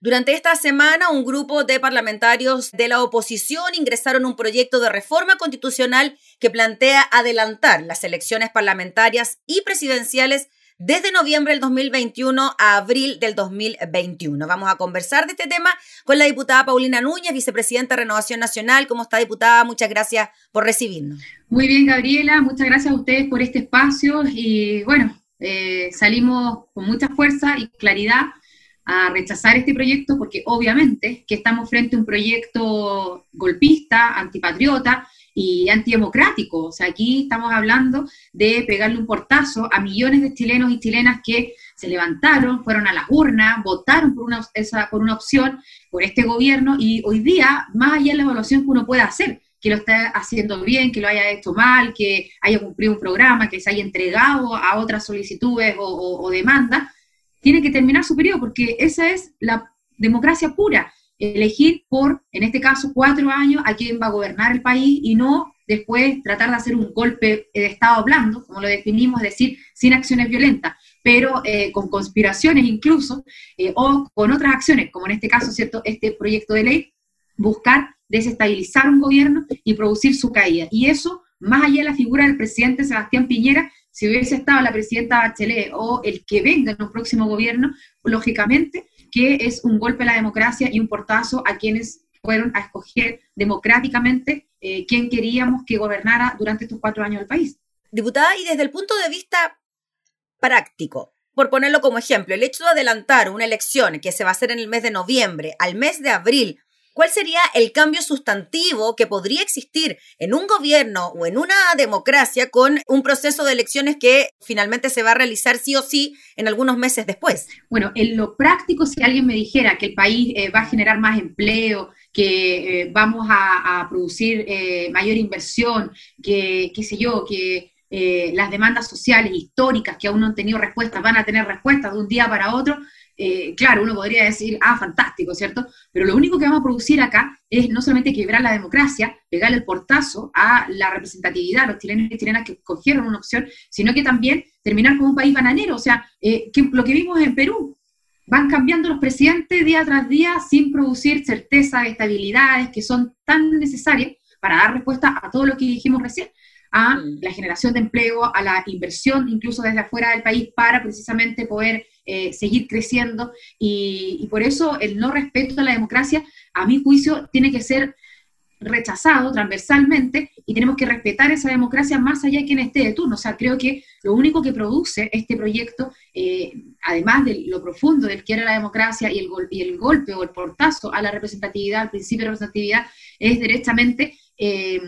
Durante esta semana, un grupo de parlamentarios de la oposición ingresaron un proyecto de reforma constitucional que plantea adelantar las elecciones parlamentarias y presidenciales desde noviembre del 2021 a abril del 2021. Vamos a conversar de este tema con la diputada Paulina Núñez, vicepresidenta de Renovación Nacional. ¿Cómo está, diputada? Muchas gracias por recibirnos. Muy bien, Gabriela. Muchas gracias a ustedes por este espacio. Y bueno, eh, salimos con mucha fuerza y claridad a rechazar este proyecto porque obviamente que estamos frente a un proyecto golpista, antipatriota y antidemocrático. O sea, aquí estamos hablando de pegarle un portazo a millones de chilenos y chilenas que se levantaron, fueron a las urnas, votaron por una, esa, por una opción, por este gobierno, y hoy día, más allá de la evaluación que uno pueda hacer, que lo esté haciendo bien, que lo haya hecho mal, que haya cumplido un programa, que se haya entregado a otras solicitudes o demandas, tiene que terminar su periodo, porque esa es la democracia pura, elegir por, en este caso, cuatro años a quién va a gobernar el país y no después tratar de hacer un golpe de Estado blando, como lo definimos, es decir, sin acciones violentas, pero eh, con conspiraciones incluso, eh, o con otras acciones, como en este caso, ¿cierto?, este proyecto de ley, buscar desestabilizar un gobierno y producir su caída. Y eso, más allá de la figura del presidente Sebastián Piñera, si hubiese estado la presidenta Bachelet o el que venga en un próximo gobierno, lógicamente que es un golpe a la democracia y un portazo a quienes fueron a escoger democráticamente eh, quién queríamos que gobernara durante estos cuatro años el país. Diputada, y desde el punto de vista práctico, por ponerlo como ejemplo, el hecho de adelantar una elección que se va a hacer en el mes de noviembre al mes de abril ¿Cuál sería el cambio sustantivo que podría existir en un gobierno o en una democracia con un proceso de elecciones que finalmente se va a realizar sí o sí en algunos meses después? Bueno, en lo práctico, si alguien me dijera que el país eh, va a generar más empleo, que eh, vamos a, producir eh, mayor inversión, que, qué sé yo, que las demandas sociales históricas que aún no han tenido respuesta van a tener respuesta de un día para otro, eh, claro, uno podría decir, ah, fantástico, ¿cierto? Pero lo único que vamos a producir acá es no solamente quebrar la democracia, pegarle el portazo a la representatividad, a los chilenos y chilenas que cogieron una opción, sino que también terminar como un país bananero. O sea, eh, lo que vimos en Perú, van cambiando los presidentes día tras día sin producir certeza, estabilidades que son tan necesarias para dar respuesta a todo lo que dijimos recién a mm. la generación de empleo, a la inversión incluso desde afuera del país para precisamente poder eh, seguir creciendo y, por eso el no respeto a la democracia, a mi juicio, tiene que ser rechazado transversalmente y tenemos que respetar esa democracia más allá de quien esté de turno. O sea, creo que lo único que produce este proyecto, eh, además de lo profundo del que era la democracia y el, golpe o el portazo a la representatividad, al principio de representatividad, es directamente eh,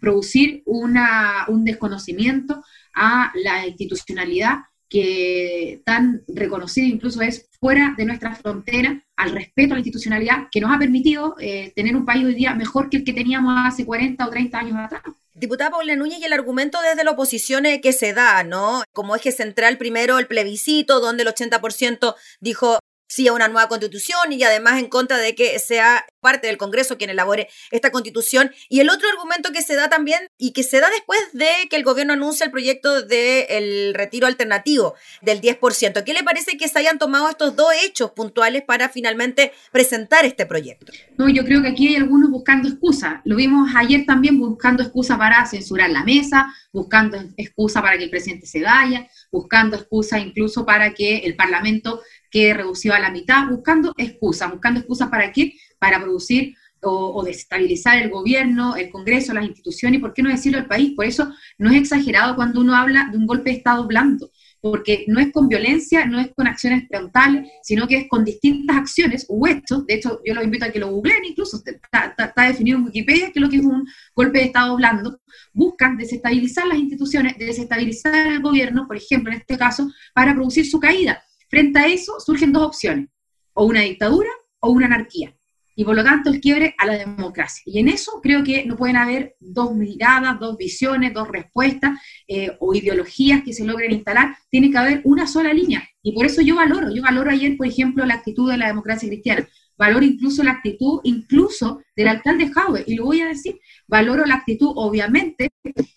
producir una, un desconocimiento a la institucionalidad que tan reconocido incluso es fuera de nuestra frontera, al respeto a la institucionalidad que nos ha permitido eh, tener un país hoy día mejor que el que teníamos hace 40 o 30 años atrás. Diputada Paula Núñez, y el argumento desde la oposición que se da, ¿no? Como eje central primero el plebiscito, donde el 80% dijo sí a una nueva constitución y además en contra de que sea parte del Congreso quien elabore esta constitución. Y el otro argumento que se da también y que se da después de que el gobierno anuncia el proyecto del retiro alternativo del 10%. ¿Qué le parece que se hayan tomado estos dos hechos puntuales para finalmente presentar este proyecto? No, yo creo que aquí hay algunos buscando excusas. Lo vimos ayer también buscando excusa para censurar la mesa, buscando excusa para que el presidente se vaya, buscando excusa incluso para que el Parlamento quede reducido a la mitad, buscando excusas, buscando excusas para qué, para producir o, desestabilizar el gobierno, el Congreso, las instituciones, y por qué no decirlo al país. Por eso no es exagerado cuando uno habla de un golpe de Estado blando, porque no es con violencia, no es con acciones frontales, sino que es con distintas acciones o hechos. De hecho, yo los invito a que lo googleen, incluso está, está, definido en Wikipedia que lo que es un golpe de Estado blando. Buscan desestabilizar las instituciones, desestabilizar el gobierno, por ejemplo, en este caso, para producir su caída. Frente a eso surgen dos opciones, o una dictadura o una anarquía. Y por lo tanto el quiebre a la democracia. Y en eso creo que no pueden haber dos miradas, dos visiones, dos respuestas eh, o ideologías que se logren instalar. Tiene que haber una sola línea. Y por eso yo valoro, yo valoro ayer, por ejemplo, la actitud de la democracia cristiana. Valoro incluso la actitud, incluso del alcalde Jaue, y lo voy a decir, valoro la actitud, obviamente,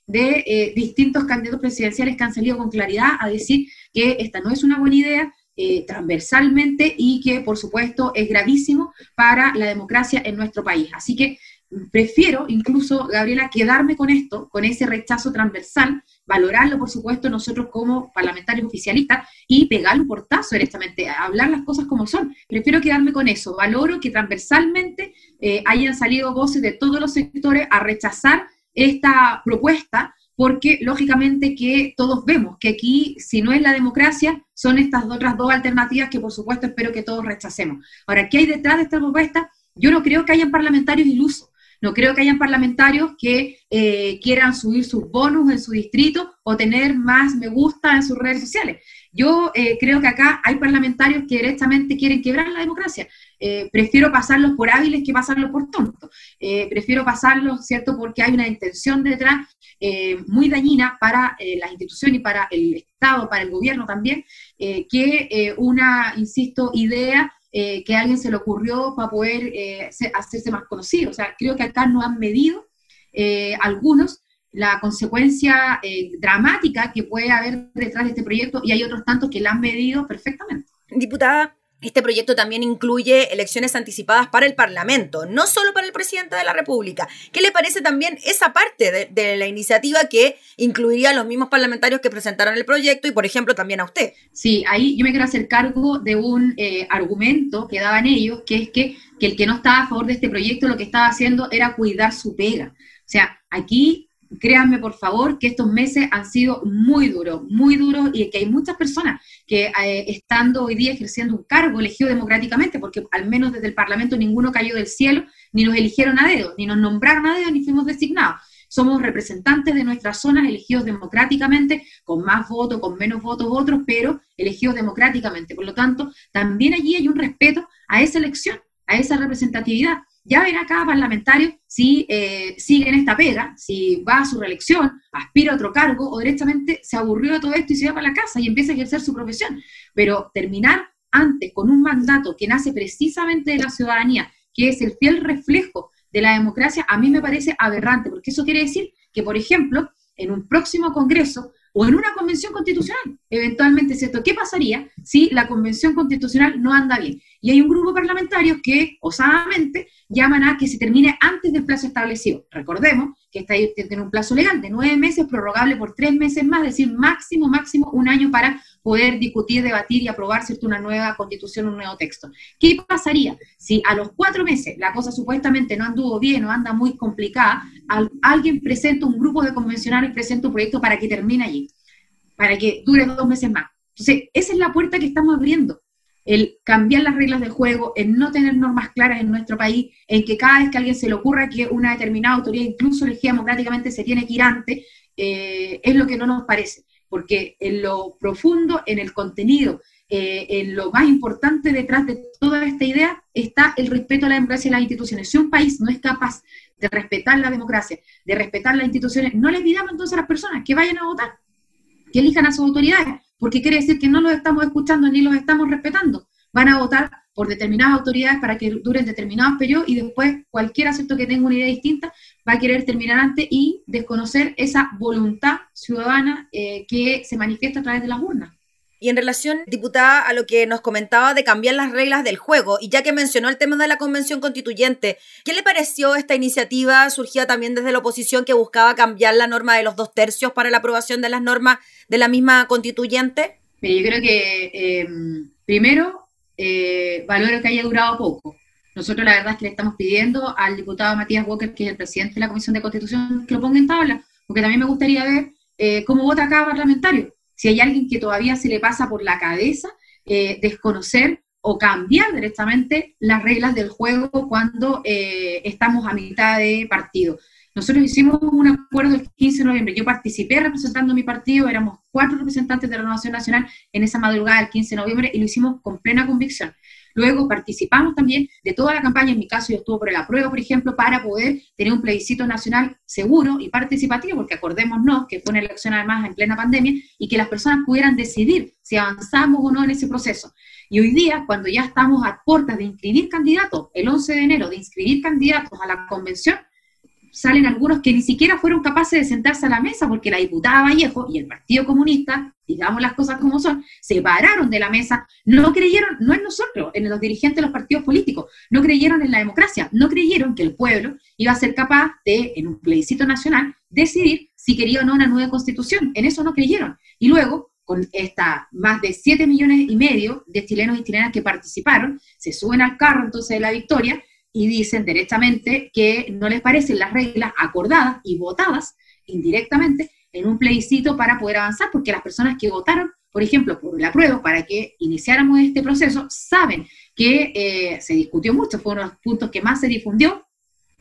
de eh, distintos candidatos presidenciales que han salido con claridad a decir que esta no es una buena idea, eh, transversalmente y que, por supuesto, es gravísimo para la democracia en nuestro país. Así que prefiero incluso, Gabriela, quedarme con esto, con ese rechazo transversal, valorarlo, por supuesto, nosotros como parlamentarios oficialistas y pegar un portazo directamente, hablar las cosas como son. Prefiero quedarme con eso. Valoro que transversalmente eh, hayan salido voces de todos los sectores a rechazar esta propuesta porque lógicamente que todos vemos que aquí, si no es la democracia, son estas otras dos alternativas que por supuesto espero que todos rechacemos. Ahora, ¿qué hay detrás de esta propuesta? Yo no creo que hayan parlamentarios ilusos, no creo que hayan parlamentarios que eh, quieran subir sus bonus en su distrito o tener más me gusta en sus redes sociales. Yo eh, creo que acá hay parlamentarios que directamente quieren quebrar la democracia. Eh, prefiero pasarlos por hábiles que pasarlos por tontos. prefiero pasarlos, ¿cierto?, porque hay una intención detrás muy dañina para las instituciones y para el Estado, para el gobierno también, que una, insisto, idea que a alguien se le ocurrió para poder hacerse más conocido. O sea, creo que acá no han medido algunos la consecuencia eh, dramática que puede haber detrás de este proyecto y hay otros tantos que la han medido perfectamente. Diputada, este proyecto también incluye elecciones anticipadas para el Parlamento, no solo para el presidente de la República. ¿Qué le parece también esa parte de, la iniciativa que incluiría a los mismos parlamentarios que presentaron el proyecto y, por ejemplo, también a usted? Sí, ahí yo me quiero hacer cargo de un eh, argumento que daban ellos, que es que, que el que no estaba a favor de este proyecto lo que estaba haciendo era cuidar su pega. O sea, aquí créanme por favor que estos meses han sido muy duros, muy duros y que hay muchas personas que eh, estando hoy día ejerciendo un cargo elegido democráticamente, porque al menos desde el Parlamento ninguno cayó del cielo, ni nos eligieron a dedo, ni nos nombraron a dedo, ni fuimos designados. Somos representantes de nuestras zonas elegidos democráticamente, con más votos, con menos votos otros, pero elegidos democráticamente. Por lo tanto, también allí hay un respeto a esa elección, a esa representatividad ya verá cada parlamentario si eh, sigue en esta pega, si va a su reelección, aspira a otro cargo o directamente se aburrió de todo esto y se va para la casa y empieza a ejercer su profesión. Pero terminar antes con un mandato que nace precisamente de la ciudadanía, que es el fiel reflejo de la democracia, a mí me parece aberrante, porque eso quiere decir que, por ejemplo, en un próximo Congreso o en una convención constitucional, eventualmente, ¿cierto? ¿Qué pasaría si la convención constitucional no anda bien? Y hay un grupo parlamentario que, osadamente, llaman a que se termine antes del plazo establecido. Recordemos que está tiene un plazo legal de nueve meses, prorrogable por tres meses más, es decir, máximo, máximo un año para poder discutir, debatir y aprobar ¿cierto? una nueva constitución, un nuevo texto. ¿Qué pasaría si a los cuatro meses la cosa supuestamente no anduvo bien o anda muy complicada, alguien presenta un grupo de convencionales, presenta un proyecto para que termine allí, para que dure dos meses más? Entonces, esa es la puerta que estamos abriendo el cambiar las reglas del juego, el no tener normas claras en nuestro país, en que cada vez que a alguien se le ocurra que una determinada autoridad, incluso elegida democráticamente, se tiene que ir antes, eh, es lo que no nos parece, porque en lo profundo, en el contenido, eh, en lo más importante detrás de toda esta idea está el respeto a la democracia y las instituciones. Si un país no es capaz de respetar la democracia, de respetar las instituciones, no le pidamos entonces a las personas que vayan a votar, que elijan a sus autoridades, porque quiere decir que no los estamos escuchando ni los estamos respetando. Van a votar por determinadas autoridades para que duren determinados periodos y después cualquier acepto que tenga una idea distinta va a querer terminar antes y desconocer esa voluntad ciudadana eh, que se manifiesta a través de las urnas. Y en relación, diputada, a lo que nos comentaba de cambiar las reglas del juego, y ya que mencionó el tema de la convención constituyente, ¿qué le pareció esta iniciativa surgida también desde la oposición que buscaba cambiar la norma de los dos tercios para la aprobación de las normas de la misma constituyente? yo creo que em, primero eh, valoro que haya durado poco. Nosotros la verdad es que le estamos pidiendo al diputado Matías Walker, que es el presidente de la Comisión de Constitución, que lo ponga en tabla, porque también me gustaría ver eh, cómo vota cada parlamentario si hay alguien que todavía se le pasa por la cabeza eh, desconocer o cambiar directamente las reglas del juego cuando eh, estamos a mitad de partido. Nosotros hicimos un acuerdo el 15 de noviembre. Yo participé representando mi partido, éramos cuatro representantes de la Renovación Nacional en esa madrugada del 15 de noviembre y lo hicimos con plena convicción. Luego participamos también de toda la campaña, en mi caso yo estuve por el apruebo, por ejemplo, para poder tener un plebiscito nacional seguro y participativo, porque acordémonos que fue una elección además en plena pandemia y que las personas pudieran decidir si avanzamos o no en ese proceso. Y hoy día, cuando ya estamos a puertas de inscribir candidatos, el 11 de enero, de inscribir candidatos a la convención, salen algunos que ni siquiera fueron capaces de sentarse a la mesa porque la diputada Vallejo y el Partido Comunista digamos las cosas como son, se pararon de la mesa, no creyeron, no en nosotros, en los dirigentes de los partidos políticos, no creyeron en la democracia, no creyeron que el pueblo iba a ser capaz de, en un plebiscito nacional, decidir si quería o no una nueva constitución. En eso no creyeron. Y luego, con esta más de 7 millones y medio de chilenos y chilenas que participaron, se suben al carro entonces de la victoria y dicen directamente que no les parecen las reglas acordadas y votadas indirectamente en un plebiscito para poder avanzar, porque las personas que votaron, por ejemplo, por la prueba para que iniciáramos este proceso, saben que eh, se discutió mucho, fueron los puntos que más se difundió,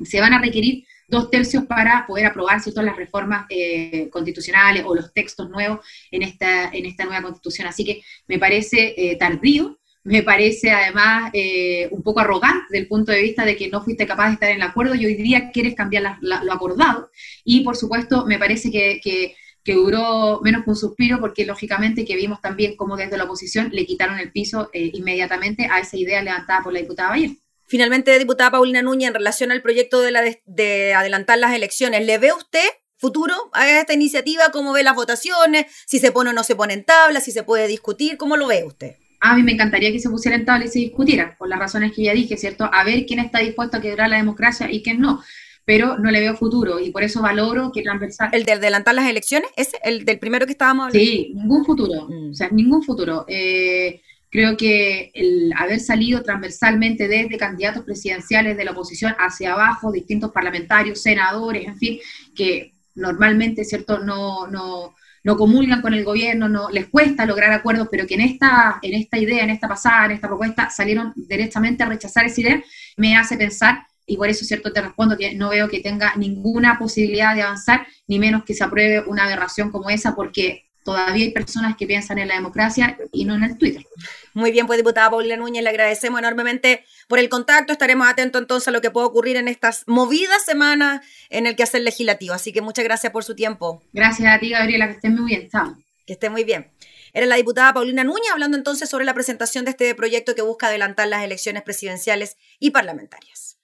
se van a requerir dos tercios para poder aprobar todas las reformas eh, constitucionales o los textos nuevos en esta, en esta nueva constitución. Así que me parece eh, tardío, me parece además eh, un poco arrogante desde el punto de vista de que no fuiste capaz de estar en el acuerdo y hoy día quieres cambiar lo acordado. Y por supuesto, me parece que, que, duró menos que un suspiro porque lógicamente que vimos también como desde la oposición le quitaron el piso eh, inmediatamente a esa idea levantada por la diputada Bayer. Finalmente, diputada Paulina Núñez, en relación al proyecto de, la de adelantar las elecciones, ¿le ve usted futuro a esta iniciativa? ¿Cómo ve las votaciones? ¿Si se pone o no se pone en tabla? ¿Si se puede discutir? ¿Cómo lo ve usted? A mí me encantaría que se pusiera en tabla y se discutiera, por las razones que ya dije, ¿cierto? A ver quién está dispuesto a quebrar la democracia y quién no. Pero no le veo futuro y por eso valoro que transversal. ¿El de adelantar las elecciones? ¿Es el del primero que estábamos hablando? Sí, ningún futuro. Mm. O sea, ningún futuro. Eh, creo que el haber salido transversalmente desde candidatos presidenciales de la oposición hacia abajo, distintos parlamentarios, senadores, en fin, que normalmente, ¿cierto? No, no, no comulgan con el gobierno, no les cuesta lograr acuerdos, pero que en esta, en esta idea, en esta pasada, en esta propuesta, salieron directamente a rechazar esa idea, me hace pensar, y por eso cierto te respondo que no veo que tenga ninguna posibilidad de avanzar, ni menos que se apruebe una aberración como esa, porque todavía hay personas que piensan en la democracia y no en el Twitter. Muy bien, pues diputada Paulina Núñez, le agradecemos enormemente por el contacto. Estaremos atentos entonces a lo que pueda ocurrir en estas movidas semanas en el quehacer legislativo. Así que muchas gracias por su tiempo. Gracias a ti, Gabriela, que estés muy bien. Chao. Que esté muy bien. Era la diputada Paulina Núñez hablando entonces sobre la presentación de este proyecto que busca adelantar las elecciones presidenciales y parlamentarias.